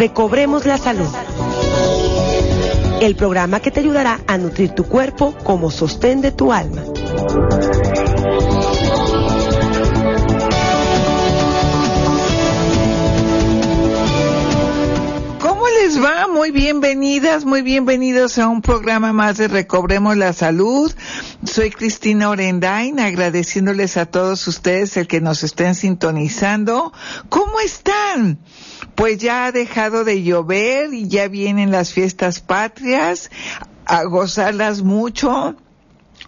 Recobremos la Salud. El programa que te ayudará a nutrir tu cuerpo como sostén de tu alma. ¿Cómo les va? Muy bienvenidas, muy bienvenidos a un programa más de Recobremos la Salud. Soy Cristina Orendain, agradeciéndoles a todos ustedes el que nos estén sintonizando. ¿Cómo están? Pues ya ha dejado de llover y ya vienen las fiestas patrias, a gozarlas mucho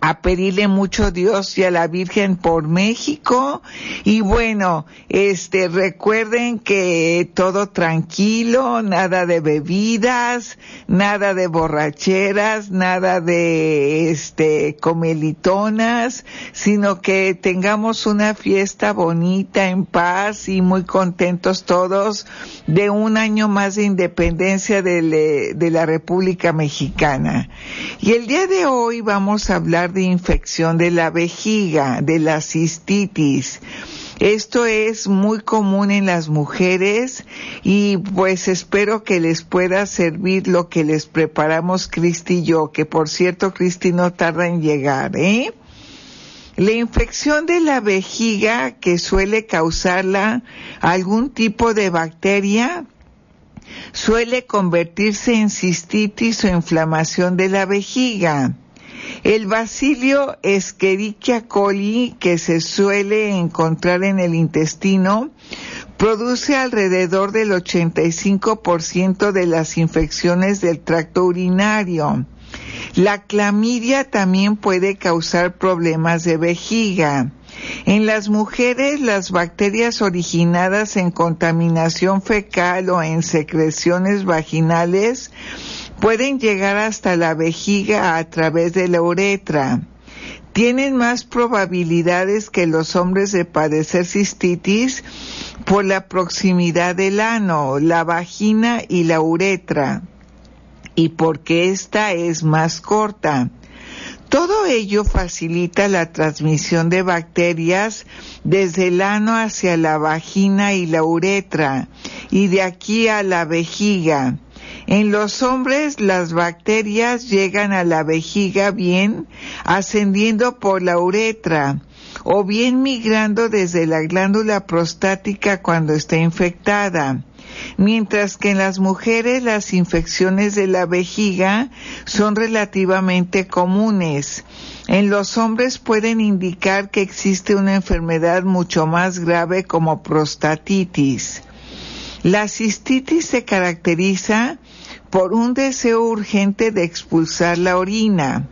a pedirle mucho a Dios y a la Virgen por México. Y bueno, este, recuerden que todo tranquilo, nada de bebidas, nada de borracheras, nada de, este, comelitonas, sino que tengamos una fiesta bonita, en paz y muy contentos todos de un año más de independencia de, de la República Mexicana. Y el día de hoy vamos a hablar de infección de la vejiga, de la cistitis. Esto es muy común en las mujeres y pues espero que les pueda servir lo que les preparamos Cristi y yo, que por cierto Cristi no tarda en llegar, ¿eh? La infección de la vejiga que suele causarla algún tipo de bacteria suele convertirse en cistitis o inflamación de la vejiga. El bacilio Escherichia coli, que se suele encontrar en el intestino, produce alrededor del 85% de las infecciones del tracto urinario. La clamidia también puede causar problemas de vejiga. En las mujeres, las bacterias originadas en contaminación fecal o en secreciones vaginales pueden llegar hasta la vejiga a través de la uretra. Tienen más probabilidades que los hombres de padecer cistitis por la proximidad del ano, la vagina y la uretra, y porque esta es más corta. Todo ello facilita la transmisión de bacterias desde el ano hacia la vagina y la uretra, y de aquí a la vejiga. En los hombres las bacterias llegan a la vejiga bien ascendiendo por la uretra o bien migrando desde la glándula prostática cuando está infectada. Mientras que en las mujeres las infecciones de la vejiga son relativamente comunes. En los hombres pueden indicar que existe una enfermedad mucho más grave como prostatitis. La cistitis se caracteriza por un deseo urgente de expulsar la orina.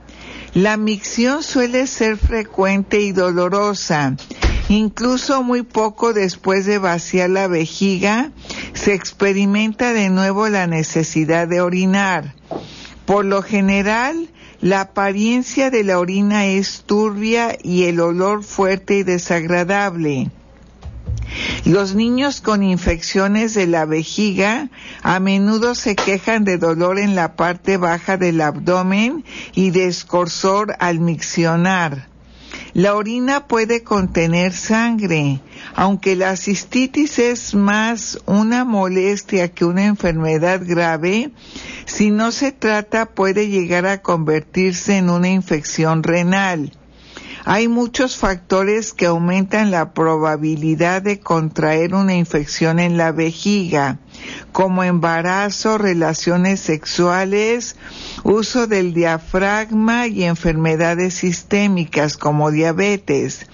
La micción suele ser frecuente y dolorosa. Incluso muy poco después de vaciar la vejiga, se experimenta de nuevo la necesidad de orinar. Por lo general, la apariencia de la orina es turbia y el olor fuerte y desagradable. Los niños con infecciones de la vejiga a menudo se quejan de dolor en la parte baja del abdomen y de escorzor al miccionar. La orina puede contener sangre, aunque la cistitis es más una molestia que una enfermedad grave, si no se trata puede llegar a convertirse en una infección renal. Hay muchos factores que aumentan la probabilidad de contraer una infección en la vejiga, como embarazo, relaciones sexuales, uso del diafragma y enfermedades sistémicas como diabetes.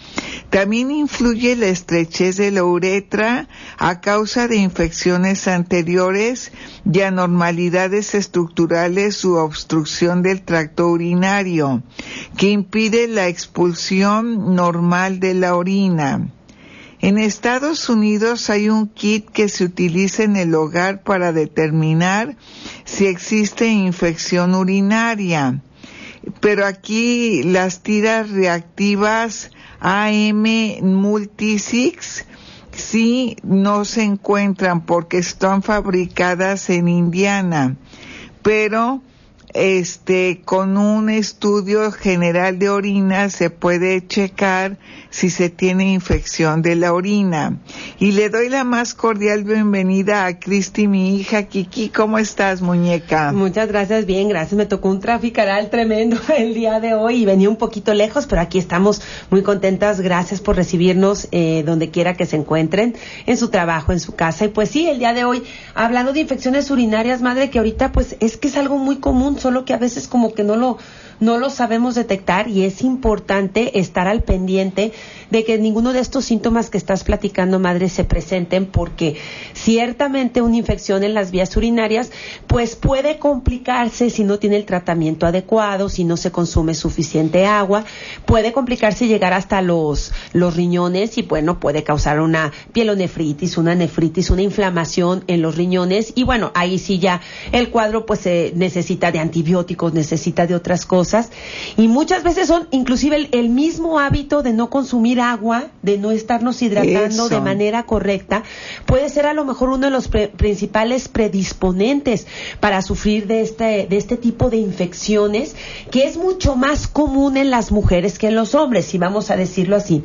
También influye la estrechez de la uretra a causa de infecciones anteriores y anormalidades estructurales u obstrucción del tracto urinario, que impide la expulsión normal de la orina. En Estados Unidos hay un kit que se utiliza en el hogar para determinar si existe infección urinaria. Pero aquí las tiras reactivas AM Multisix sí no se encuentran porque están fabricadas en Indiana. Pero este, con un estudio general de orina se puede checar si se tiene infección de la orina. Y le doy la más cordial bienvenida a Cristi, mi hija Kiki. ¿Cómo estás, muñeca? Muchas gracias, bien, gracias. Me tocó un traficaral tremendo el día de hoy y venía un poquito lejos, pero aquí estamos muy contentas. Gracias por recibirnos eh, donde quiera que se encuentren, en su trabajo, en su casa. Y pues sí, el día de hoy, hablando de infecciones urinarias, madre, que ahorita pues es que es algo muy común solo que a veces como que no lo no lo sabemos detectar y es importante estar al pendiente de que ninguno de estos síntomas que estás platicando, madre, se presenten porque ciertamente una infección en las vías urinarias pues puede complicarse si no tiene el tratamiento adecuado, si no se consume suficiente agua, puede complicarse y llegar hasta los, los riñones y bueno, puede causar una pielonefritis, una nefritis, una inflamación en los riñones. Y bueno, ahí sí ya el cuadro pues se necesita de antibióticos, necesita de otras cosas. Y muchas veces son inclusive el, mismo hábito de no consumir agua, de no estarnos hidratando de manera correcta, puede ser a lo mejor uno de los principales predisponentes para sufrir de este, de este tipo de infecciones, que es mucho más común en las mujeres que en los hombres, si vamos a decirlo así.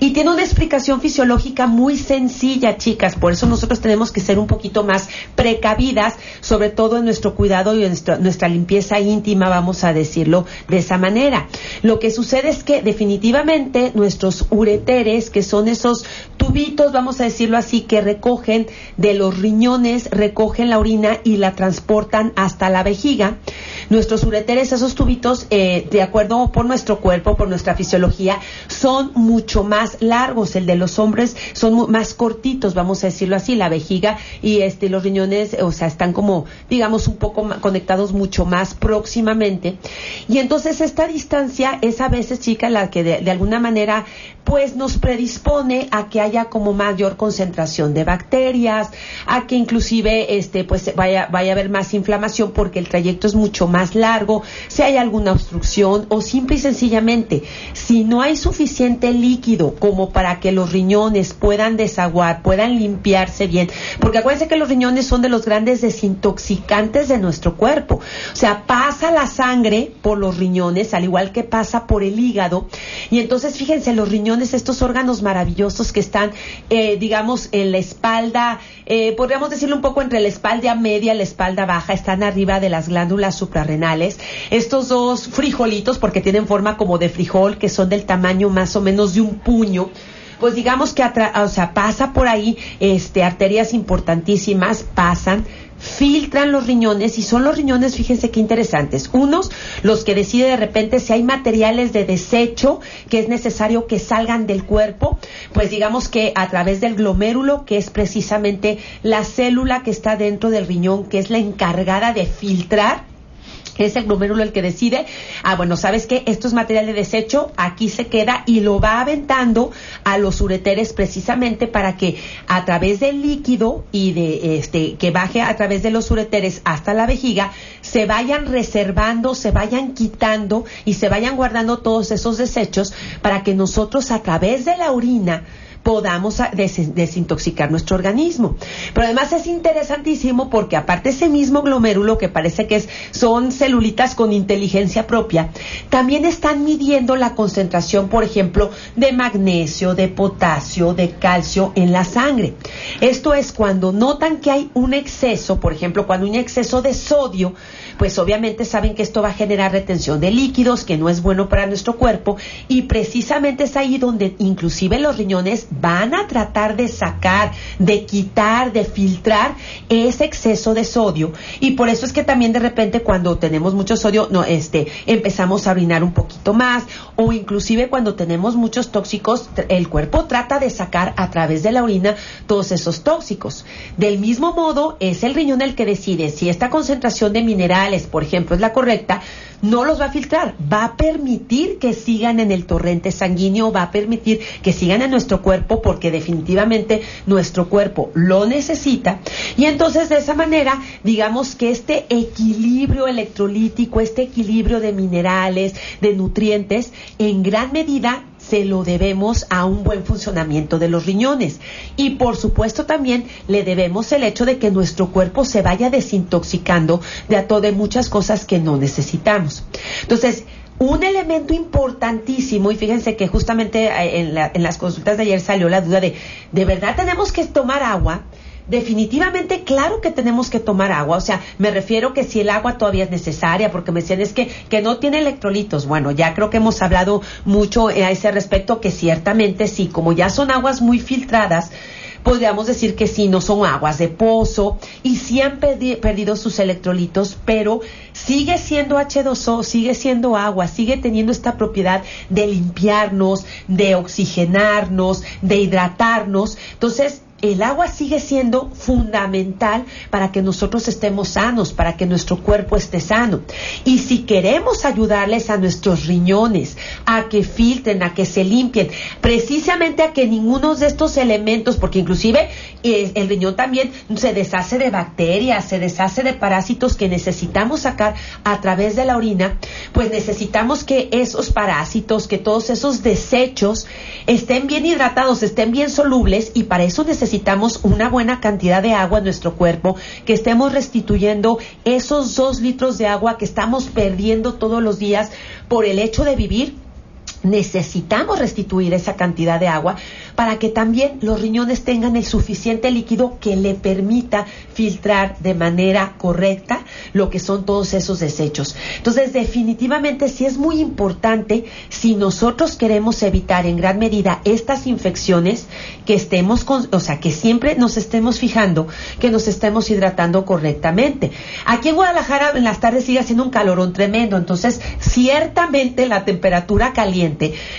Y tiene una explicación fisiológica muy sencilla, chicas, por eso nosotros tenemos que ser un poquito más precavidas, sobre todo en nuestro cuidado y en nuestra limpieza íntima, vamos a decirlo de esa manera. Lo que sucede es que definitivamente nuestros ureteres, que son esos tubitos, vamos a decirlo así, que recogen de los riñones, recogen la orina y la transportan hasta la vejiga, nuestros ureteres, esos tubitos, eh, de acuerdo por nuestro cuerpo, por nuestra fisiología, son mucho más largos. El de los hombres son más cortitos, vamos a decirlo así, la vejiga y este los riñones, o sea, están como, digamos, un poco conectados mucho más próximamente. Y entonces esta distancia es a veces, chica, la que de, alguna manera pues nos predispone a que haya como mayor concentración de bacterias, a que inclusive este pues vaya vaya a haber más inflamación porque el trayecto es mucho más largo, si hay alguna obstrucción o simple y sencillamente si no hay suficiente líquido como para que los riñones puedan desaguar, puedan limpiarse bien, porque acuérdense que los riñones son de los grandes desintoxicantes de nuestro cuerpo. O sea, pasa la sangre por los riñones, al igual que pasa por el hígado. Y entonces, fíjense, los riñones, estos órganos maravillosos que están, eh, digamos, en la espalda, eh, podríamos decirlo un poco entre la espalda media y la espalda baja, están arriba de las glándulas suprarrenales. Estos dos frijolitos, porque tienen forma como de frijol, que son del tamaño más o menos de un puño, pues digamos que o sea, pasa por ahí este arterias importantísimas pasan filtran los riñones y son los riñones, fíjense qué interesantes. Unos, los que deciden de repente si hay materiales de desecho que es necesario que salgan del cuerpo, pues digamos que a través del glomérulo, que es precisamente la célula que está dentro del riñón, que es la encargada de filtrar es el glomérulo el que decide, ah, bueno, ¿sabes qué? Esto es material de desecho, aquí se queda y lo va aventando a los ureteres precisamente para que a través del líquido y de este que baje a través de los ureteres hasta la vejiga se vayan reservando, se vayan quitando y se vayan guardando todos esos desechos para que nosotros a través de la orina podamos desintoxicar nuestro organismo. Pero además es interesantísimo porque aparte ese mismo glomérulo que parece que es, son celulitas con inteligencia propia, también están midiendo la concentración, por ejemplo, de magnesio, de potasio, de calcio en la sangre. Esto es cuando notan que hay un exceso, por ejemplo, cuando hay un exceso de sodio, pues obviamente saben que esto va a generar retención de líquidos, que no es bueno para nuestro cuerpo, y precisamente es ahí donde inclusive los riñones van a tratar de sacar, de quitar, de filtrar ese exceso de sodio. Y por eso es que también de repente cuando tenemos mucho sodio, no, este, empezamos a orinar un poquito más, o inclusive cuando tenemos muchos tóxicos, el cuerpo trata de sacar a través de la orina todos esos tóxicos. Del mismo modo, es el riñón el que decide si esta concentración de minerales por ejemplo, es la correcta, no los va a filtrar, va a permitir que sigan en el torrente sanguíneo, va a permitir que sigan en nuestro cuerpo porque definitivamente nuestro cuerpo lo necesita. Y entonces de esa manera, digamos que este equilibrio electrolítico, este equilibrio de minerales, de nutrientes, en gran medida se lo debemos a un buen funcionamiento de los riñones. Y por supuesto también le debemos el hecho de que nuestro cuerpo se vaya desintoxicando de, a de muchas cosas que no necesitamos. Entonces, un elemento importantísimo, y fíjense que justamente eh, en, en, las consultas de ayer salió la duda de, ¿de verdad tenemos que tomar agua? Definitivamente claro que tenemos que tomar agua, o sea, me refiero que si el agua todavía es necesaria, porque me decían es que, que no tiene electrolitos, bueno, ya creo que hemos hablado mucho a ese respecto, que ciertamente sí, como ya son aguas muy filtradas, podríamos decir que sí, no son aguas de pozo y sí han perdido sus electrolitos, pero sigue siendo H2O, sigue siendo agua, sigue teniendo esta propiedad de limpiarnos, de oxigenarnos, de hidratarnos. Entonces, el agua sigue siendo fundamental para que nosotros estemos sanos, para que nuestro cuerpo esté sano. Y si queremos ayudarles a nuestros riñones a que filtren, a que se limpien, precisamente a que ninguno de estos elementos, porque inclusive eh, el riñón también se deshace de bacterias, se deshace de parásitos que necesitamos sacar a través de la orina, pues necesitamos que esos parásitos, que todos esos desechos estén bien hidratados, estén bien solubles y para eso necesitamos necesitamos una buena cantidad de agua en nuestro cuerpo, que estemos restituyendo esos dos litros de agua que estamos perdiendo todos los días por el hecho de vivir necesitamos restituir esa cantidad de agua para que también los riñones tengan el suficiente líquido que le permita filtrar de manera correcta lo que son todos esos desechos. Entonces, definitivamente sí es muy importante si nosotros queremos evitar en gran medida estas infecciones que estemos con, o sea, que siempre nos estemos fijando que nos estemos hidratando correctamente. Aquí en Guadalajara en las tardes sigue haciendo un calorón tremendo, entonces ciertamente la temperatura caliente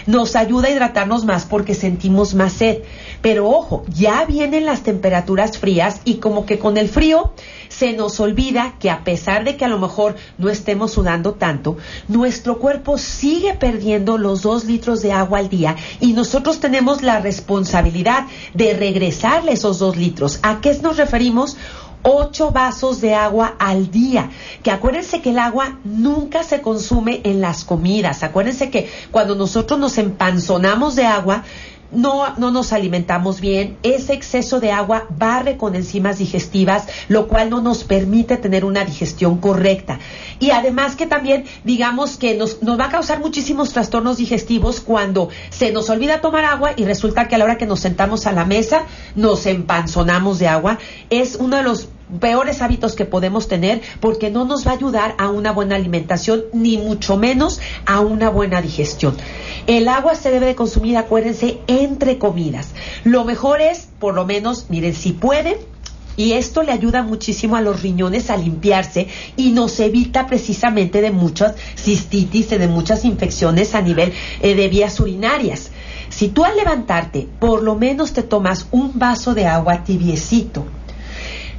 nos ayuda a hidratarnos más porque sentimos más sed. Pero ojo, ya vienen las temperaturas frías y como que con el frío se nos olvida que a pesar de que a lo mejor no estemos sudando tanto, nuestro cuerpo sigue perdiendo los dos litros de agua al día y nosotros tenemos la responsabilidad de regresarle esos dos litros. ¿A qué nos referimos? Ocho vasos de agua al día. Que acuérdense que el agua nunca se consume en las comidas. Acuérdense que cuando nosotros nos empanzonamos de agua, no, no nos alimentamos bien, ese exceso de agua barre con enzimas digestivas, lo cual no nos permite tener una digestión correcta. Y además que también, digamos que nos, nos va a causar muchísimos trastornos digestivos cuando se nos olvida tomar agua y resulta que a la hora que nos sentamos a la mesa nos empanzonamos de agua. Es uno de los peores hábitos que podemos tener porque no nos va a ayudar a una buena alimentación ni mucho menos a una buena digestión. El agua se debe de consumir, acuérdense, entre comidas. Lo mejor es, por lo menos, miren, si pueden, y esto le ayuda muchísimo a los riñones a limpiarse y nos evita precisamente de muchas cistitis de muchas infecciones a nivel eh, de vías urinarias. Si tú al levantarte por lo menos te tomas un vaso de agua tibiecito,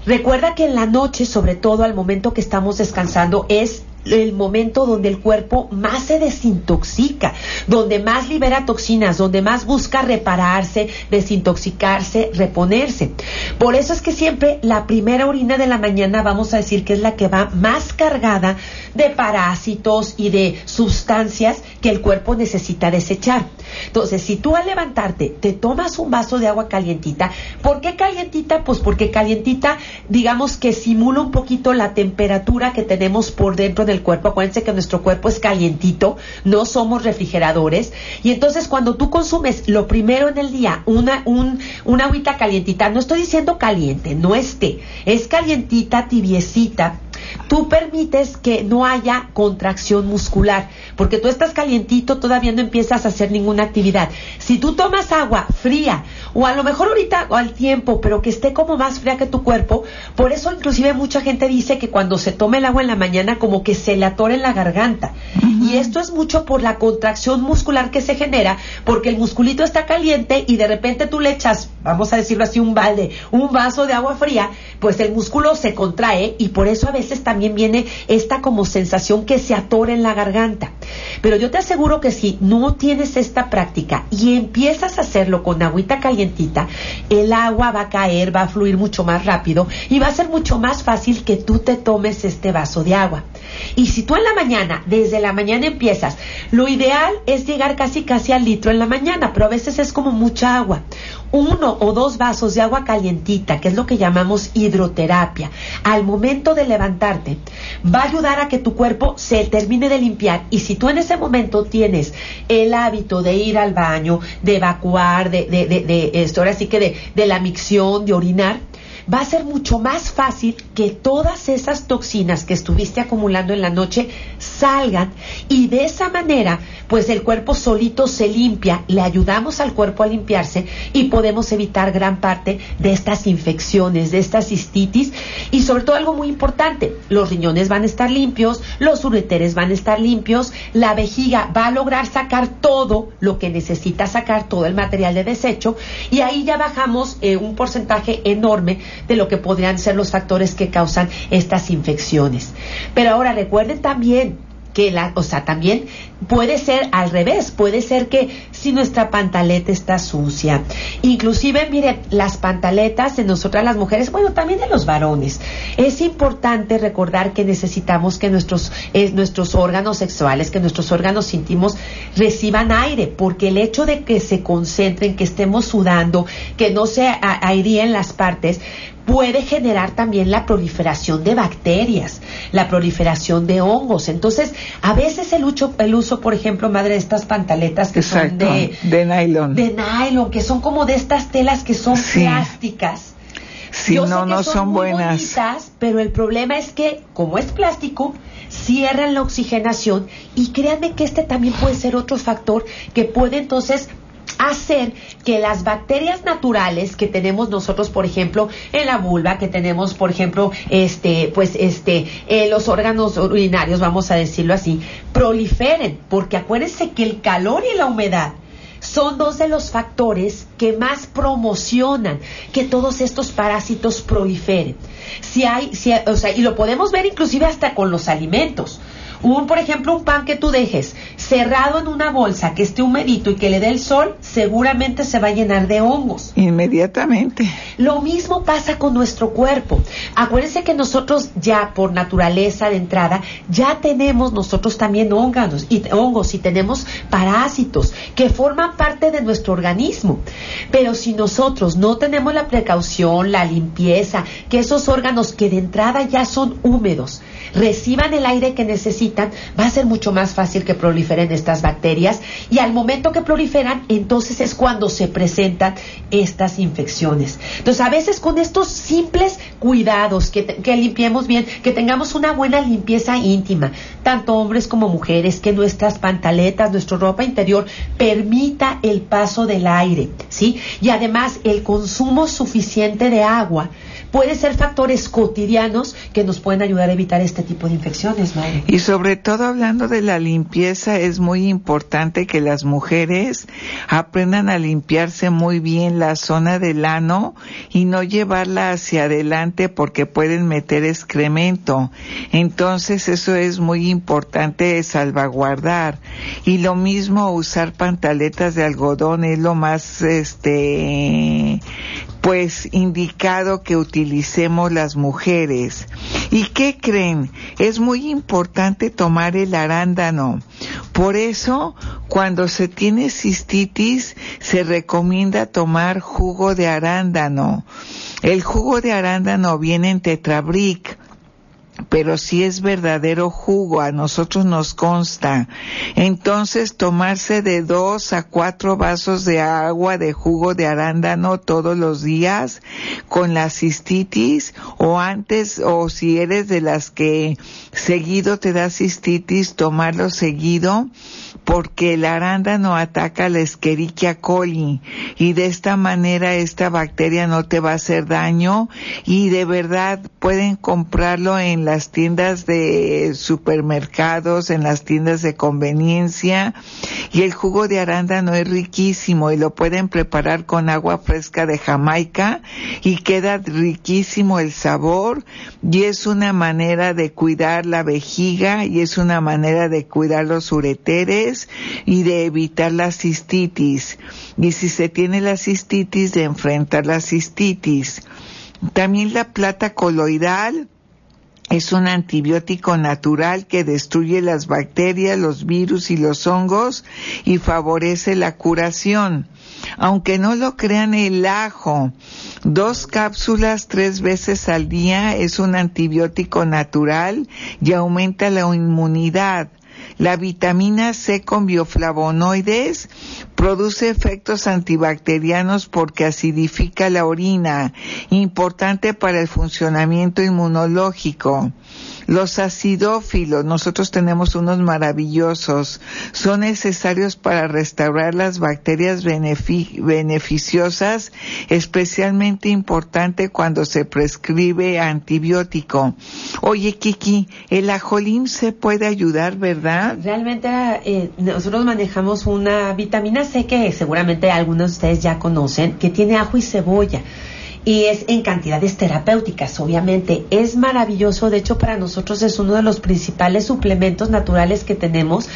Recuerda que en la noche, sobre todo al momento que estamos descansando, es el momento donde el cuerpo más se desintoxica, donde más libera toxinas, donde más busca repararse, desintoxicarse, reponerse. Por eso es que siempre la primera orina de la mañana vamos a decir que es la que va más cargada de parásitos y de sustancias que el cuerpo necesita desechar. Entonces, si tú al levantarte te tomas un vaso de agua calientita, ¿por qué calientita? Pues porque calientita, digamos que simula un poquito la temperatura que tenemos por dentro del cuerpo. Acuérdense que nuestro cuerpo es calientito, no somos refrigeradores. Y entonces cuando tú consumes lo primero en el día, una, un, una agüita calientita, no estoy diciendo caliente, no esté, es calientita, tibiecita, tú permites que no haya contracción muscular, porque tú estás calientito, todavía no empiezas a hacer ninguna actividad. Si tú tomas agua fría, o a lo mejor ahorita o al tiempo, pero que esté como más fría que tu cuerpo, por eso inclusive mucha gente dice que cuando se toma el agua en la mañana como que se le atora en la garganta. Y esto es mucho por la contracción muscular que se genera, porque el musculito está caliente y de repente tú le echas, vamos a decirlo así, un balde, un vaso de agua fría, pues el músculo se contrae y por eso a veces también viene esta como sensación que se atora en la garganta. Pero yo te aseguro que si no tienes esta práctica y empiezas a hacerlo con agüita calientita, el agua va a caer, va a fluir mucho más rápido y va a ser mucho más fácil que tú te tomes este vaso de agua. Y si tú en la mañana, desde la mañana empiezas, lo ideal es llegar casi casi al litro en la mañana, pero a veces es como mucha agua. Uno o dos vasos de agua calientita, que es lo que llamamos hidroterapia, al momento de levantarte, va a ayudar a que tu cuerpo se termine de limpiar. Y si tú en ese momento tienes el hábito de ir al baño, de evacuar, de, de, de, de esto, ahora sí que de, de la micción, de orinar, va a ser mucho más fácil que todas esas toxinas que estuviste acumulando en la noche salgan y de esa manera pues el cuerpo solito se limpia, le ayudamos al cuerpo a limpiarse y podemos evitar gran parte de estas infecciones, de estas cistitis y sobre todo algo muy importante, los riñones van a estar limpios, los ureteres van a estar limpios, la vejiga va a lograr sacar todo lo que necesita sacar, todo el material de desecho y ahí ya bajamos eh, un porcentaje enorme de lo que podrían ser los factores que causan estas infecciones. Pero ahora recuerden también que la, o sea, también puede ser al revés, puede ser que si nuestra pantaleta está sucia, inclusive, mire, las pantaletas de nosotras las mujeres, bueno, también de los varones, es importante recordar que necesitamos que nuestros, eh, nuestros órganos sexuales, que nuestros órganos íntimos reciban aire, porque el hecho de que se concentren, que estemos sudando, que no se airíen las partes, puede generar también la proliferación de bacterias, la proliferación de hongos. Entonces, a veces el uso, el uso por ejemplo, madre, de estas pantaletas que son de, de nylon. De nylon, que son como de estas telas que son plásticas. Sí, no, no son, buenas. Bonitas, pero el problema es que, como es plástico, cierran la oxigenación y créanme que este también puede ser otro factor que puede entonces hacer que las bacterias naturales que tenemos nosotros, por ejemplo, en la vulva, que tenemos, por ejemplo, este, pues, este, eh, los órganos urinarios, vamos a decirlo así, proliferen, porque acuérdense que el calor y la humedad son dos de los factores que más promocionan que todos estos parásitos proliferen. Si hay, si, o sea, y lo podemos ver inclusive hasta con los alimentos. Un, por ejemplo, un pan que tú dejes cerrado en una bolsa que esté humedito y que le dé el sol, seguramente se va a llenar de hongos. Inmediatamente. Lo mismo pasa con nuestro cuerpo. Acuérdense que nosotros ya por naturaleza de entrada ya tenemos nosotros también hongos y hongos y tenemos parásitos que forman parte de nuestro organismo. Pero si nosotros no tenemos la precaución, la limpieza, que esos órganos que de entrada ya son húmedos, reciban el aire que necesitan, va a ser mucho más fácil que proliferen estas bacterias y al momento que proliferan, entonces es cuando se presentan estas infecciones. Entonces, a veces con estos simples cuidados, que, limpiemos bien, que tengamos una buena limpieza íntima, tanto hombres como mujeres, que nuestras pantaletas, nuestra ropa interior permita el paso del aire, ¿sí? Y además el consumo suficiente de agua puede ser factores cotidianos que nos pueden ayudar a evitar este tipo de infecciones, madre. Y sobre todo hablando de la limpieza, es muy importante que las mujeres aprendan a limpiarse muy bien la zona del ano y no llevarla hacia adelante porque pueden meter excremento. Entonces eso es muy importante salvaguardar. Y lo mismo usar pantaletas de algodón es lo más este pues indicado que utilicemos las mujeres. ¿Y qué creen? Es muy importante tomar el arándano. Por eso, cuando se tiene cistitis, se recomienda tomar jugo de arándano. El jugo de arándano viene en tetrabric pero si es verdadero jugo, a nosotros nos consta. Entonces, tomarse de dos a cuatro vasos de agua de jugo de arándano todos los días con la cistitis o antes, o si eres de las que seguido te da cistitis, tomarlo seguido porque el arándano ataca la Escherichia coli y de esta manera esta bacteria no te va a hacer daño y de verdad pueden comprarlo en las tiendas de supermercados, en las tiendas de conveniencia y el jugo de arándano es riquísimo y lo pueden preparar con agua fresca de Jamaica y queda riquísimo el sabor y es una manera de cuidar la vejiga y es una manera de cuidar los ureteres y de evitar la cistitis. Y si se tiene la cistitis, de enfrentar la cistitis. También la plata coloidal es un antibiótico natural que destruye las bacterias, los virus y los hongos y favorece la curación. Aunque no lo crean, el ajo, dos cápsulas tres veces al día es un antibiótico natural y aumenta la inmunidad. La vitamina C con bioflavonoides produce efectos antibacterianos porque acidifica la orina, importante para el funcionamiento inmunológico. Los acidófilos, nosotros tenemos unos maravillosos, son necesarios para restaurar las bacterias beneficiosas, especialmente importante cuando se prescribe antibiótico. Oye, Kiki, el ajolín se puede ayudar, ¿verdad? Realmente eh, nosotros manejamos una vitamina C que seguramente algunos de ustedes ya conocen, que tiene ajo y cebolla y es en cantidades terapéuticas, obviamente. Es maravilloso, de hecho para nosotros es uno de los principales suplementos naturales que tenemos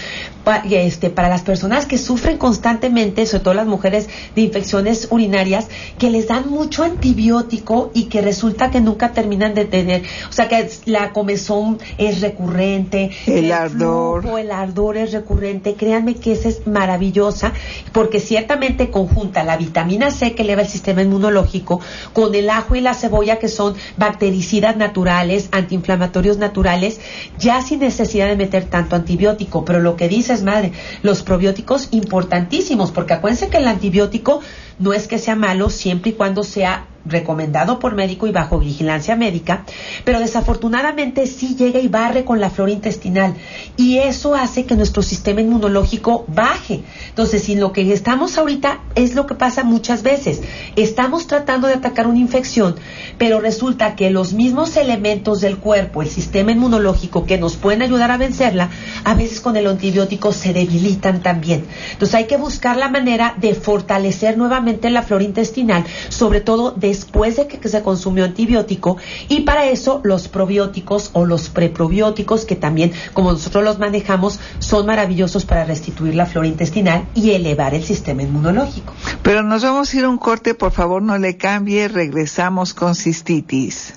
este, para las personas que sufren constantemente, sobre todo las mujeres de infecciones urinarias, que les dan mucho antibiótico y que resulta que nunca terminan de tener, o sea que la comezón es recurrente, el, ardor, el ardor es recurrente, créanme que esa es maravillosa, porque ciertamente conjunta la vitamina C que eleva el sistema inmunológico, con el ajo y la cebolla que son bactericidas naturales, antiinflamatorios naturales, ya sin necesidad de meter tanto antibiótico. Pero lo que dices, madre, los probióticos importantísimos, porque acuérdense que el antibiótico no es que sea malo siempre y cuando sea recomendado por médico y bajo vigilancia médica, pero desafortunadamente sí llega y barre con la flora intestinal y eso hace que nuestro sistema inmunológico baje. Entonces, si lo que estamos ahorita es lo que pasa muchas veces, estamos tratando de atacar una infección, pero resulta que los mismos elementos del cuerpo, el sistema inmunológico que nos pueden ayudar a vencerla, a veces con el antibiótico se debilitan también. Entonces, hay que buscar la manera de fortalecer nuevamente la flora intestinal, sobre todo de después de que se consumió antibiótico y para eso los probióticos o los preprobióticos que también como nosotros los manejamos son maravillosos para restituir la flora intestinal y elevar el sistema inmunológico. Pero nos vamos a ir a un corte, por favor no le cambie, regresamos con cistitis.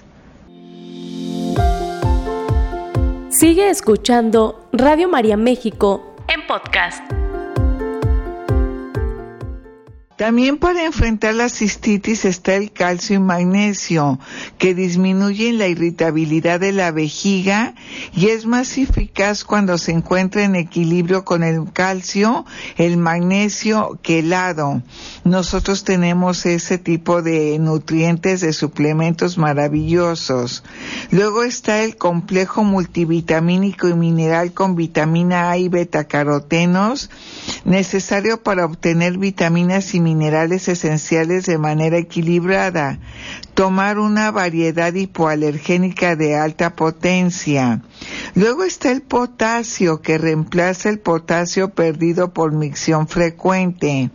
Sigue escuchando Radio María México en podcast. También para enfrentar la cistitis está el calcio y magnesio, que disminuyen la irritabilidad de la vejiga y es más eficaz cuando se encuentra en equilibrio con el calcio, el magnesio que. Nosotros tenemos ese tipo de nutrientes, de suplementos maravillosos. Luego está el complejo multivitamínico y mineral con vitamina A y betacarotenos, necesario para obtener vitaminas y minerales esenciales de manera equilibrada, tomar una variedad hipoalergénica de alta potencia. Luego está el potasio que reemplaza el potasio perdido por micción frecuente.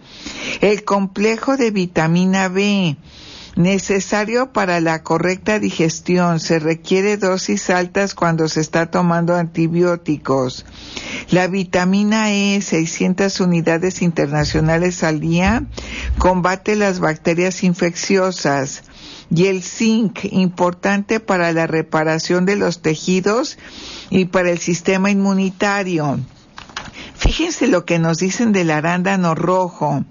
El complejo de vitamina B necesario para la correcta digestión. Se requiere dosis altas cuando se está tomando antibióticos. La vitamina E, 600 unidades internacionales al día, combate las bacterias infecciosas. Y el zinc, importante para la reparación de los tejidos y para el sistema inmunitario. Fíjense lo que nos dicen del arándano rojo.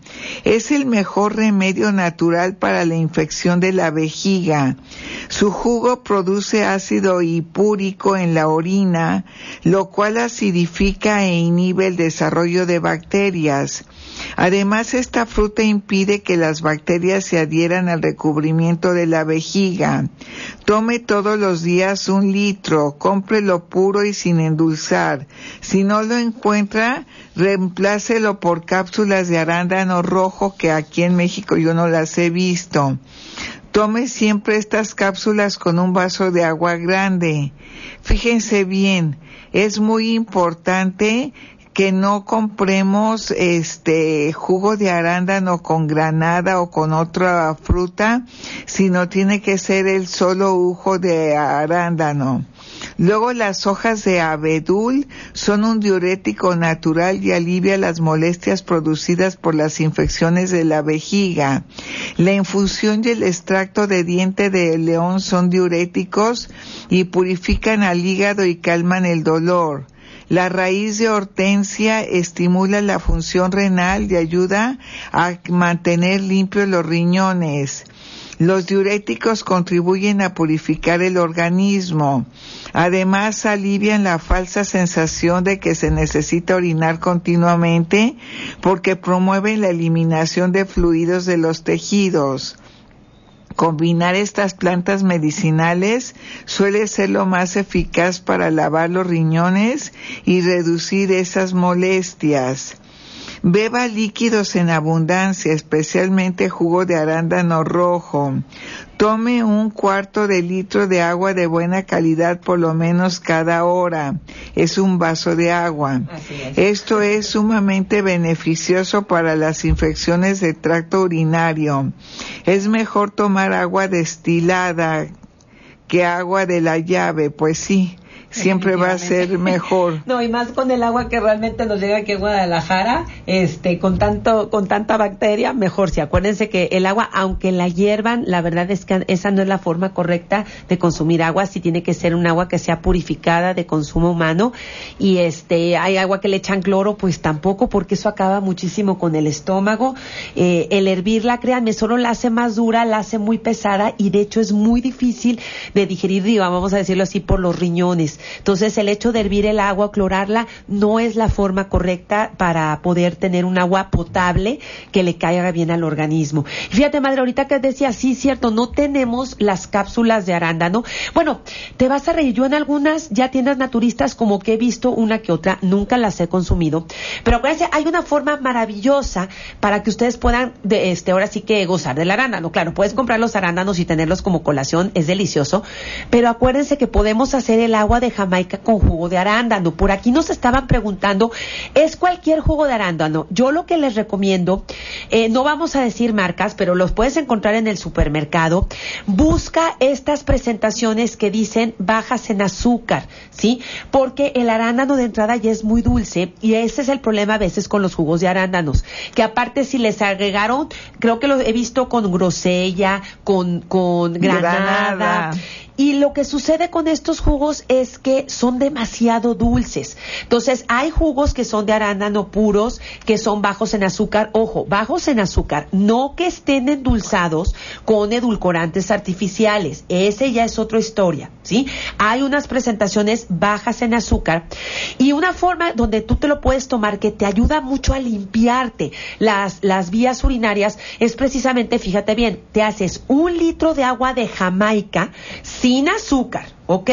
Es el mejor remedio natural para la infección de la vejiga. Su jugo produce ácido hipúrico en la orina, lo cual acidifica e inhibe el desarrollo de bacterias. Además, esta fruta impide que las bacterias se adhieran al recubrimiento de la vejiga. Tome todos los días un litro, cómprelo puro y sin endulzar. Si no lo encuentra, reemplácelo por cápsulas de arándano rojo que aquí en México yo no las he visto. Tome siempre estas cápsulas con un vaso de agua grande. Fíjense bien, es muy importante que no compremos este jugo de arándano con granada o con otra fruta, sino tiene que ser el solo jugo de arándano. Luego las hojas de abedul son un diurético natural y alivia las molestias producidas por las infecciones de la vejiga. La infusión y el extracto de diente de león son diuréticos y purifican al hígado y calman el dolor. La raíz de hortensia estimula la función renal y ayuda a mantener limpios los riñones. Los diuréticos contribuyen a purificar el organismo. Además, alivian la falsa sensación de que se necesita orinar continuamente porque promueven la eliminación de fluidos de los tejidos. Combinar estas plantas medicinales suele ser lo más eficaz para lavar los riñones y reducir esas molestias. Beba líquidos en abundancia, especialmente jugo de arándano rojo. Tome un cuarto de litro de agua de buena calidad por lo menos cada hora. Es un vaso de agua. Esto es sumamente beneficioso para las infecciones de tracto urinario. Es mejor tomar agua destilada que agua de la llave, pues sí siempre va a ser mejor. no, y más con el agua que realmente nos llega aquí a Guadalajara, este, con tanto, con tanta bacteria, mejor. Si acuérdense que el agua, aunque la hiervan, la verdad es que esa no es la forma correcta de consumir agua, si tiene que ser un agua que sea purificada de consumo humano. Y este, hay agua que le echan cloro, pues tampoco, porque eso acaba muchísimo con el estómago. Eh, el hervirla, créanme, solo la hace más dura, la hace muy pesada y de hecho es muy difícil de digerir, digo, vamos a decirlo así, por los riñones. Entonces, el hecho de hervir el agua, clorarla, no es la forma correcta para poder tener un agua potable que le caiga bien al organismo. Fíjate, madre, ahorita que decía, sí, cierto, no tenemos las cápsulas de arándano. Bueno, te vas a reír. Yo en algunas ya tiendas naturistas como que he visto una que otra, nunca las he consumido. Pero acuérdense, hay una forma maravillosa para que ustedes puedan, de este, ahora sí que gozar del arándano. Claro, puedes comprar los arándanos y tenerlos como colación, es delicioso. Pero acuérdense que podemos hacer el agua de Jamaica con jugo de arándano. Por aquí nos estaban preguntando, ¿es cualquier jugo de arándano? Yo lo que les recomiendo, eh, no vamos a decir marcas, pero los puedes encontrar en el supermercado. Busca estas presentaciones que dicen bajas en azúcar, ¿sí? Porque el arándano de entrada ya es muy dulce y ese es el problema a veces con los jugos de arándanos. Que aparte si les agregaron, creo que lo he visto con grosella, con, con granada. Y lo que sucede con estos jugos es que son demasiado dulces. Entonces, hay jugos que son de arándano puros, que son bajos en azúcar. Ojo, bajos en azúcar, no que estén endulzados con edulcorantes artificiales. Ese ya es otra historia, ¿sí? Hay unas presentaciones bajas en azúcar y una forma donde tú te lo puedes tomar que te ayuda mucho a limpiarte las, las vías urinarias es precisamente, fíjate bien, te haces un litro de agua de Jamaica, sin azúcar, ¿ok?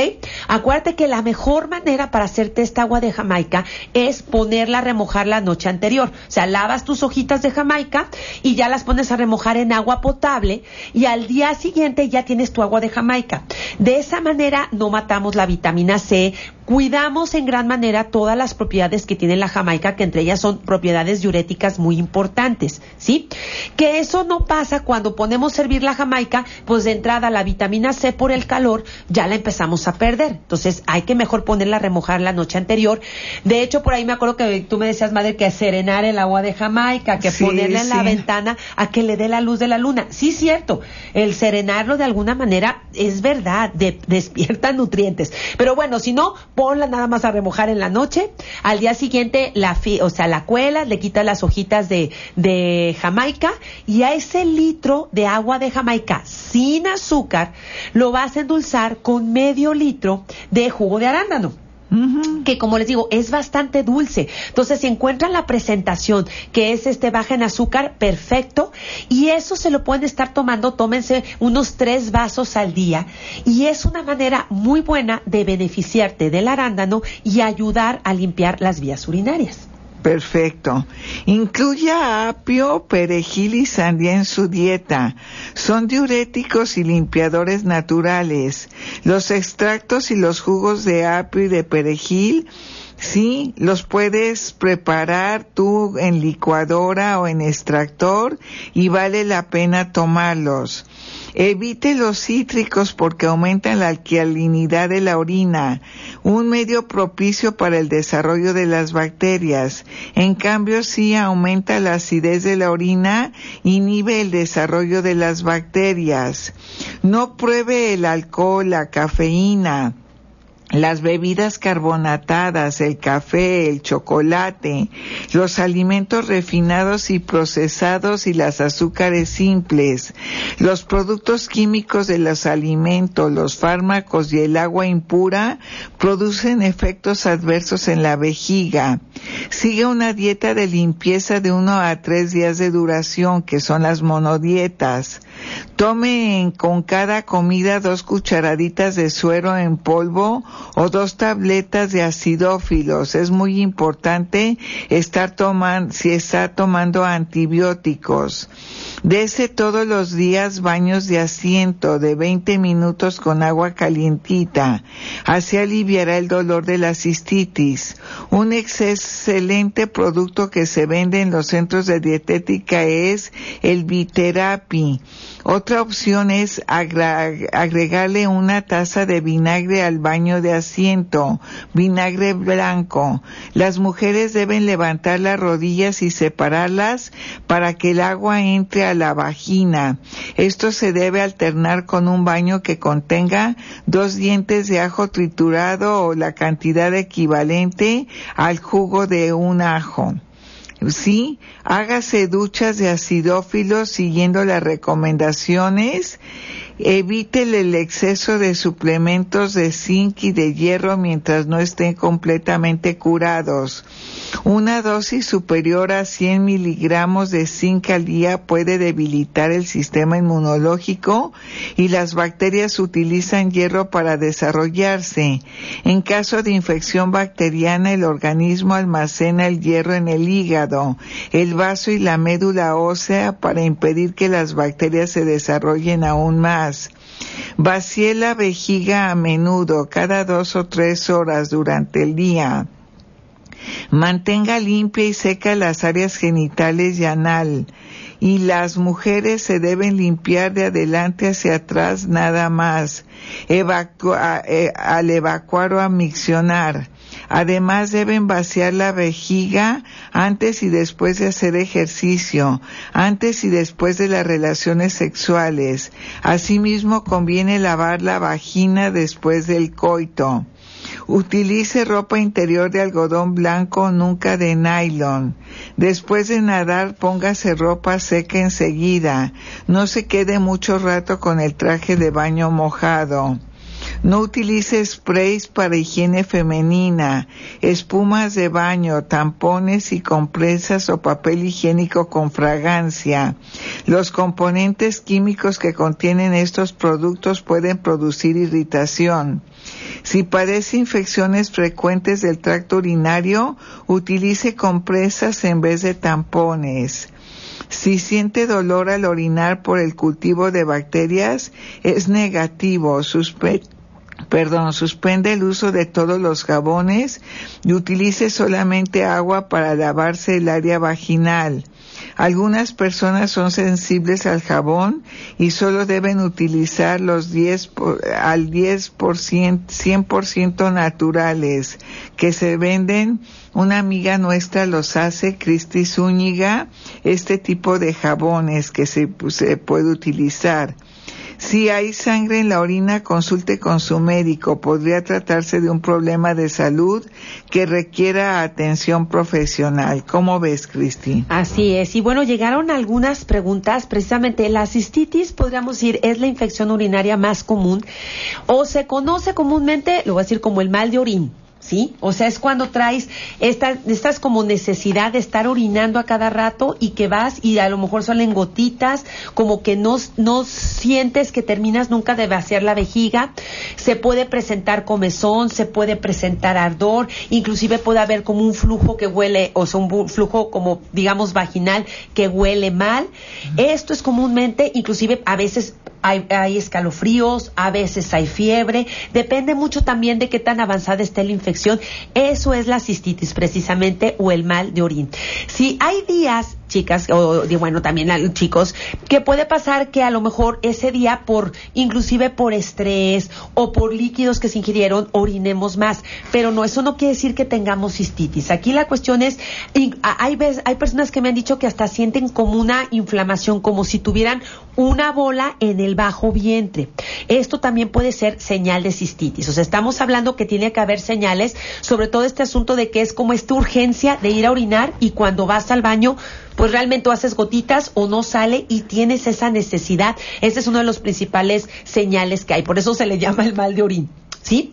Acuérdate que la mejor manera para hacerte esta agua de Jamaica es ponerla a remojar la noche anterior. O sea, lavas tus hojitas de Jamaica y ya las pones a remojar en agua potable y al día siguiente ya tienes tu agua de Jamaica. De esa manera no matamos la vitamina C, cuidamos en gran manera todas las propiedades que tiene la jamaica, que entre ellas son propiedades diuréticas muy importantes, ¿sí? Que eso no pasa cuando ponemos a servir la jamaica, pues de entrada la vitamina C por el calor ya la empezamos a perder. Entonces hay que mejor ponerla a remojar la noche anterior. De hecho, por ahí me acuerdo que tú me decías, madre, que serenar el agua de jamaica, que ponerla en la ventana a que le dé la luz de la luna. Sí, cierto, el serenarlo de alguna manera es verdad, despierta nutrientes. Pero bueno, si no, ponla nada más a remojar en la noche, al día siguiente la, o sea, la cuelas, le quitas las hojitas de, de Jamaica y a ese litro de agua de Jamaica sin azúcar lo vas a endulzar con medio litro de jugo de arándano que como les digo, es bastante dulce. Entonces, si encuentran la presentación que es este baja en azúcar, perfecto. Y eso se lo pueden estar tomando, tómense unos tres vasos al día. Y es una manera muy buena de beneficiarte del arándano y ayudar a limpiar las vías urinarias. Perfecto. Incluya apio, perejil y sandía en su dieta. Son diuréticos y limpiadores naturales. Los extractos y los jugos de apio y de perejil Sí, los puedes preparar tú en licuadora o en extractor y vale la pena tomarlos. Evite los cítricos porque aumentan la alcalinidad de la orina, un medio propicio para el desarrollo de las bacterias. En cambio, sí aumenta la acidez de la orina, inhibe el desarrollo de las bacterias. No pruebe el alcohol, la cafeína las bebidas carbonatadas, el café, el chocolate, los alimentos refinados y procesados y las azúcares simples, los productos químicos de los alimentos, los fármacos y el agua impura producen efectos adversos en la vejiga. Sigue una dieta de limpieza de uno a tres días de duración, que son las monodietas. Tome con cada comida dos cucharaditas de suero en polvo o dos tabletas de acidófilos. Es muy importante estar tomando, si está tomando antibióticos. Dese todos los días baños de asiento de 20 minutos con agua calientita. Así aliviará el dolor de la cistitis. Un excelente producto que se vende en los centros de dietética es el Viterapi. Otra opción es agregarle una taza de vinagre al baño de asiento, vinagre blanco. Las mujeres deben levantar las rodillas y separarlas para que el agua entre a la vagina. Esto se debe alternar con un baño que contenga dos dientes de ajo triturado o la cantidad equivalente al jugo de un ajo. Sí, hágase duchas de acidófilos siguiendo las recomendaciones. Evite el exceso de suplementos de zinc y de hierro mientras no estén completamente curados. Una dosis superior a 100 miligramos de zinc al día puede debilitar el sistema inmunológico y las bacterias utilizan hierro para desarrollarse. En caso de infección bacteriana, el organismo almacena el hierro en el hígado, el vaso y la médula ósea para impedir que las bacterias se desarrollen aún más. Vacíe la vejiga a menudo, cada dos o tres horas durante el día. Mantenga limpia y seca las áreas genitales y anal. Y las mujeres se deben limpiar de adelante hacia atrás nada más, eh, al evacuar o amiccionar. Además deben vaciar la vejiga antes y después de hacer ejercicio, antes y después de las relaciones sexuales. Asimismo conviene lavar la vagina después del coito. Utilice ropa interior de algodón blanco, nunca de nylon. Después de nadar, póngase ropa seca enseguida. No se quede mucho rato con el traje de baño mojado. No utilice sprays para higiene femenina, espumas de baño, tampones y compresas o papel higiénico con fragancia. Los componentes químicos que contienen estos productos pueden producir irritación. Si padece infecciones frecuentes del tracto urinario, utilice compresas en vez de tampones. Si siente dolor al orinar por el cultivo de bacterias, es negativo. suspende el uso de todos los jabones y utilice solamente agua para lavarse el área vaginal. Algunas personas son sensibles al jabón y solo deben utilizar los 10 al 10%, 100% naturales que se venden. Una amiga nuestra los hace, Cristi Zúñiga, este tipo de jabones que se, se puede utilizar. Si hay sangre en la orina, consulte con su médico. Podría tratarse de un problema de salud que requiera atención profesional. ¿Cómo ves, Cristi? Así es. Y bueno, llegaron algunas preguntas. Precisamente la cistitis, podríamos decir, es la infección urinaria más común o se conoce comúnmente, lo voy a decir como el mal de orín. ¿Sí? O sea, es cuando traes esta, estas como necesidad de estar orinando a cada rato y que vas y a lo mejor salen gotitas, como que no, no sientes que terminas nunca de vaciar la vejiga. se puede presentar comezón, se puede presentar ardor, inclusive puede haber como un flujo que huele, o sea, un flujo como digamos vaginal que huele mal. Esto es comúnmente, inclusive a veces hay, escalofríos, a veces hay fiebre, depende mucho también de qué tan avanzada esté la infección. Eso es la cistitis precisamente o el mal de orín. Si hay días chicas o bueno también chicos que puede pasar que a lo mejor ese día por inclusive por estrés o por líquidos que se ingirieron orinemos más pero no eso no quiere decir que tengamos cistitis aquí la cuestión es hay hay personas que me han dicho que hasta sienten como una inflamación como si tuvieran una bola en el bajo vientre esto también puede ser señal de cistitis o sea estamos hablando que tiene que haber señales sobre todo este asunto de que es como esta urgencia de ir a orinar y cuando vas al baño pues realmente haces gotitas o no sale y tienes esa necesidad. Ese es uno de los principales señales que hay. Por eso se le llama el mal de orín. ¿Sí?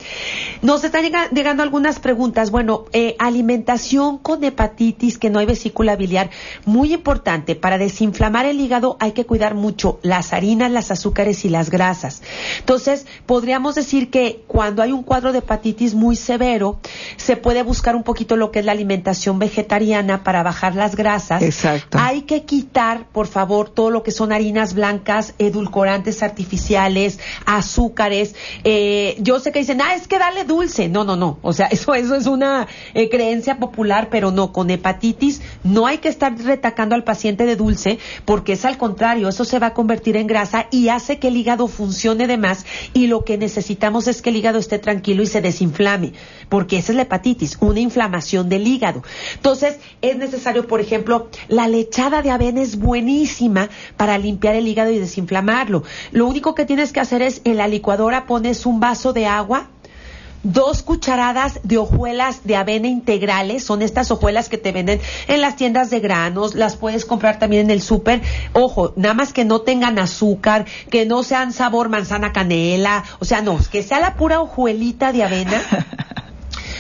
Nos están llegando algunas preguntas. Bueno, eh, alimentación con hepatitis, que no hay vesícula biliar, muy importante. Para desinflamar el hígado hay que cuidar mucho las harinas, las azúcares y las grasas. Entonces, podríamos decir que cuando hay un cuadro de hepatitis muy severo, se puede buscar un poquito lo que es la alimentación vegetariana para bajar las grasas. Exacto. Hay que quitar, por favor, todo lo que son harinas blancas, edulcorantes artificiales, azúcares. Eh, yo sé que dicen, ah, es que dale dulce. No, no, no. O sea, eso, eso es una eh, creencia popular, pero no, con hepatitis no hay que estar retacando al paciente de dulce porque es al contrario, eso se va a convertir en grasa y hace que el hígado funcione de más y lo que necesitamos es que el hígado esté tranquilo y se desinflame, porque esa es la hepatitis, una inflamación del hígado. Entonces, es necesario, por ejemplo, la lechada de avena es buenísima para limpiar el hígado y desinflamarlo. Lo único que tienes que hacer es en la licuadora pones un vaso de agua dos cucharadas de hojuelas de avena integrales, son estas hojuelas que te venden en las tiendas de granos, las puedes comprar también en el súper. Ojo, nada más que no tengan azúcar, que no sean sabor manzana canela, o sea, no, que sea la pura hojuelita de avena.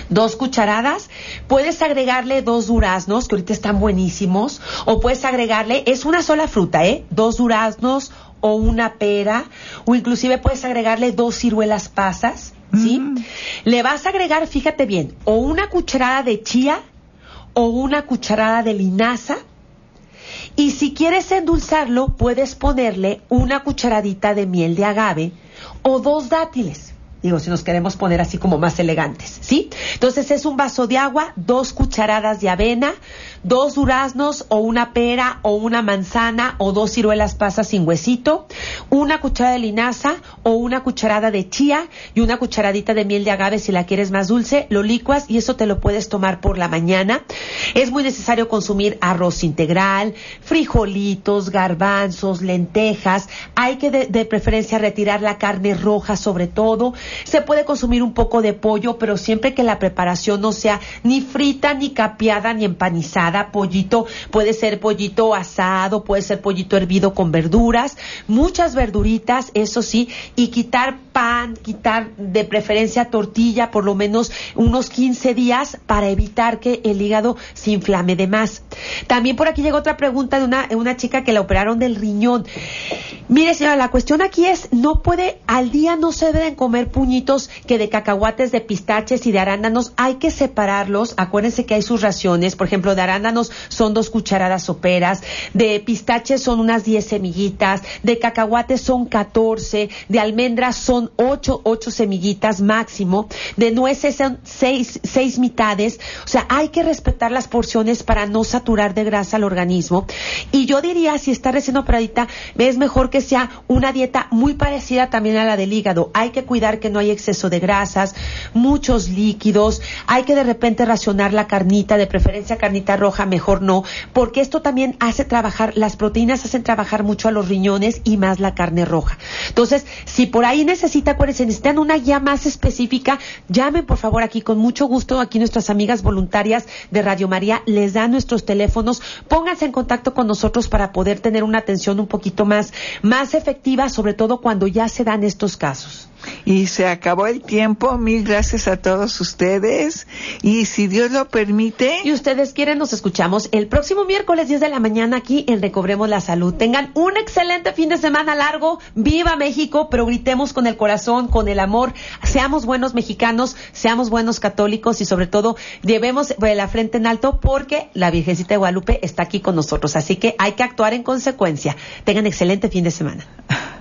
dos cucharadas, puedes agregarle dos duraznos, que ahorita están buenísimos, o puedes agregarle, es una sola fruta, ¿eh? Dos duraznos o una pera, o inclusive puedes agregarle dos ciruelas pasas, ¿sí? Mm. Le vas a agregar, fíjate bien, o una cucharada de chía o una cucharada de linaza. Y si quieres endulzarlo, puedes ponerle una cucharadita de miel de agave o dos dátiles. Digo, si nos queremos poner así como más elegantes, ¿sí? Entonces es un vaso de agua, dos cucharadas de avena, dos duraznos o una pera o una manzana o dos ciruelas pasas sin huesito, una cucharada de linaza o una cucharada de chía y una cucharadita de miel de agave si la quieres más dulce, lo licuas y eso te lo puedes tomar por la mañana. Es muy necesario consumir arroz integral, frijolitos, garbanzos, lentejas. Hay que de, de preferencia retirar la carne roja sobre todo. Se puede consumir un poco de pollo, pero siempre que la preparación no sea ni frita, ni capeada, ni empanizada pollito, puede ser pollito asado, puede ser pollito hervido con verduras, muchas verduritas, eso sí, y quitar pan, quitar de preferencia tortilla por lo menos unos 15 días para evitar que el hígado se inflame de más. También por aquí llegó otra pregunta de una, una chica que la operaron del riñón. Mire, señora, la cuestión aquí es, no puede, al día no se deben comer puñitos que de cacahuates, de pistaches y de arándanos, hay que separarlos. Acuérdense que hay sus raciones, por ejemplo, de arándanos son dos cucharadas soperas, de pistaches son unas 10 semillitas, de cacahuates son 14, de almendras son ocho, ocho semillitas máximo, de nueces son seis, seis mitades, o sea, hay que respetar las porciones para no saturar de grasa al organismo. Y yo diría, si está recién operadita, es mejor que sea una dieta muy parecida también a la del hígado. Hay que cuidar que no hay exceso de grasas, muchos líquidos, hay que de repente racionar la carnita, de preferencia carnita roja, mejor no, porque esto también hace trabajar, las proteínas hacen trabajar mucho a los riñones y más la carne roja. Entonces, si por ahí necesita, acuérdense, necesitan una guía más específica, llamen por favor aquí con mucho gusto, aquí nuestras amigas voluntarias de Radio María les dan nuestros teléfonos, pónganse en contacto con nosotros para poder tener una atención un poquito más, más efectiva, sobre todo cuando ya se dan estos casos. Y se acabó el tiempo. Mil gracias a todos ustedes. Y si Dios lo permite. Y ustedes quieren, nos escuchamos el próximo miércoles 10 de la mañana aquí en Recobremos la Salud. Tengan un excelente fin de semana largo. Viva México, pero gritemos con el corazón, con el amor. Seamos buenos mexicanos, seamos buenos católicos y sobre todo llevemos la frente en alto porque la Virgencita de Guadalupe está aquí con nosotros. Así que hay que actuar en consecuencia. Tengan excelente fin de semana.